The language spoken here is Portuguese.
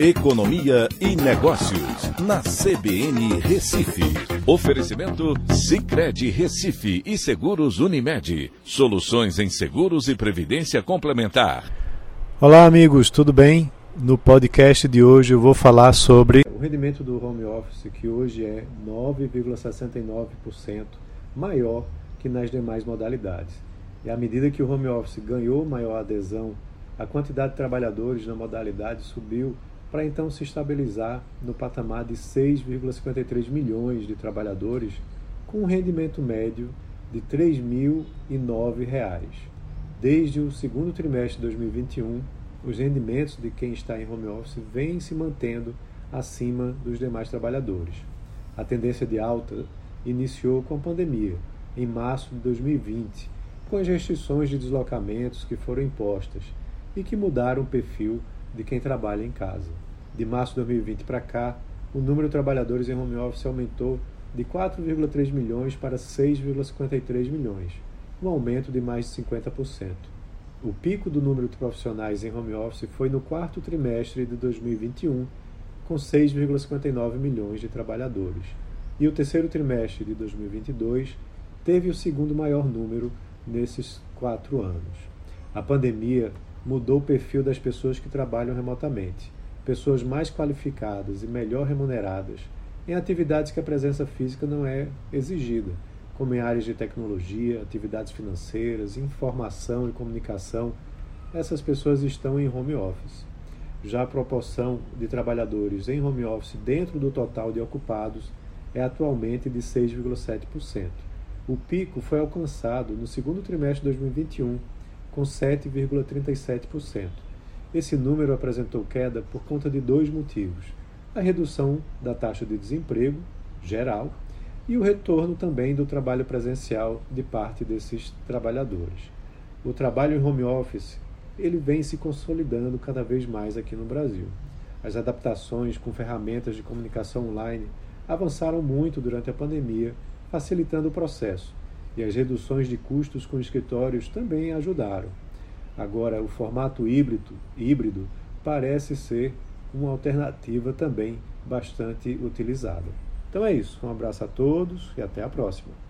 Economia e Negócios, na CBN Recife. Oferecimento Cicred Recife e Seguros Unimed. Soluções em seguros e previdência complementar. Olá, amigos, tudo bem? No podcast de hoje eu vou falar sobre o rendimento do home office, que hoje é 9,69% maior que nas demais modalidades. E à medida que o home office ganhou maior adesão, a quantidade de trabalhadores na modalidade subiu para então se estabilizar no patamar de 6,53 milhões de trabalhadores, com um rendimento médio de R$ 3.009. Desde o segundo trimestre de 2021, os rendimentos de quem está em home office vêm se mantendo acima dos demais trabalhadores. A tendência de alta iniciou com a pandemia, em março de 2020, com as restrições de deslocamentos que foram impostas e que mudaram o perfil de quem trabalha em casa. De março de 2020 para cá, o número de trabalhadores em home office aumentou de 4,3 milhões para 6,53 milhões, um aumento de mais de 50%. O pico do número de profissionais em home office foi no quarto trimestre de 2021, com 6,59 milhões de trabalhadores. E o terceiro trimestre de 2022 teve o segundo maior número nesses quatro anos. A pandemia mudou o perfil das pessoas que trabalham remotamente. Pessoas mais qualificadas e melhor remuneradas em atividades que a presença física não é exigida, como em áreas de tecnologia, atividades financeiras, informação e comunicação. Essas pessoas estão em home office. Já a proporção de trabalhadores em home office dentro do total de ocupados é atualmente de 6,7%. O pico foi alcançado no segundo trimestre de 2021 com 7,37%. Esse número apresentou queda por conta de dois motivos: a redução da taxa de desemprego geral e o retorno também do trabalho presencial de parte desses trabalhadores. O trabalho em home office ele vem se consolidando cada vez mais aqui no Brasil. As adaptações com ferramentas de comunicação online avançaram muito durante a pandemia, facilitando o processo e as reduções de custos com escritórios também ajudaram. Agora, o formato híbrido, híbrido parece ser uma alternativa também bastante utilizada. Então é isso. Um abraço a todos e até a próxima.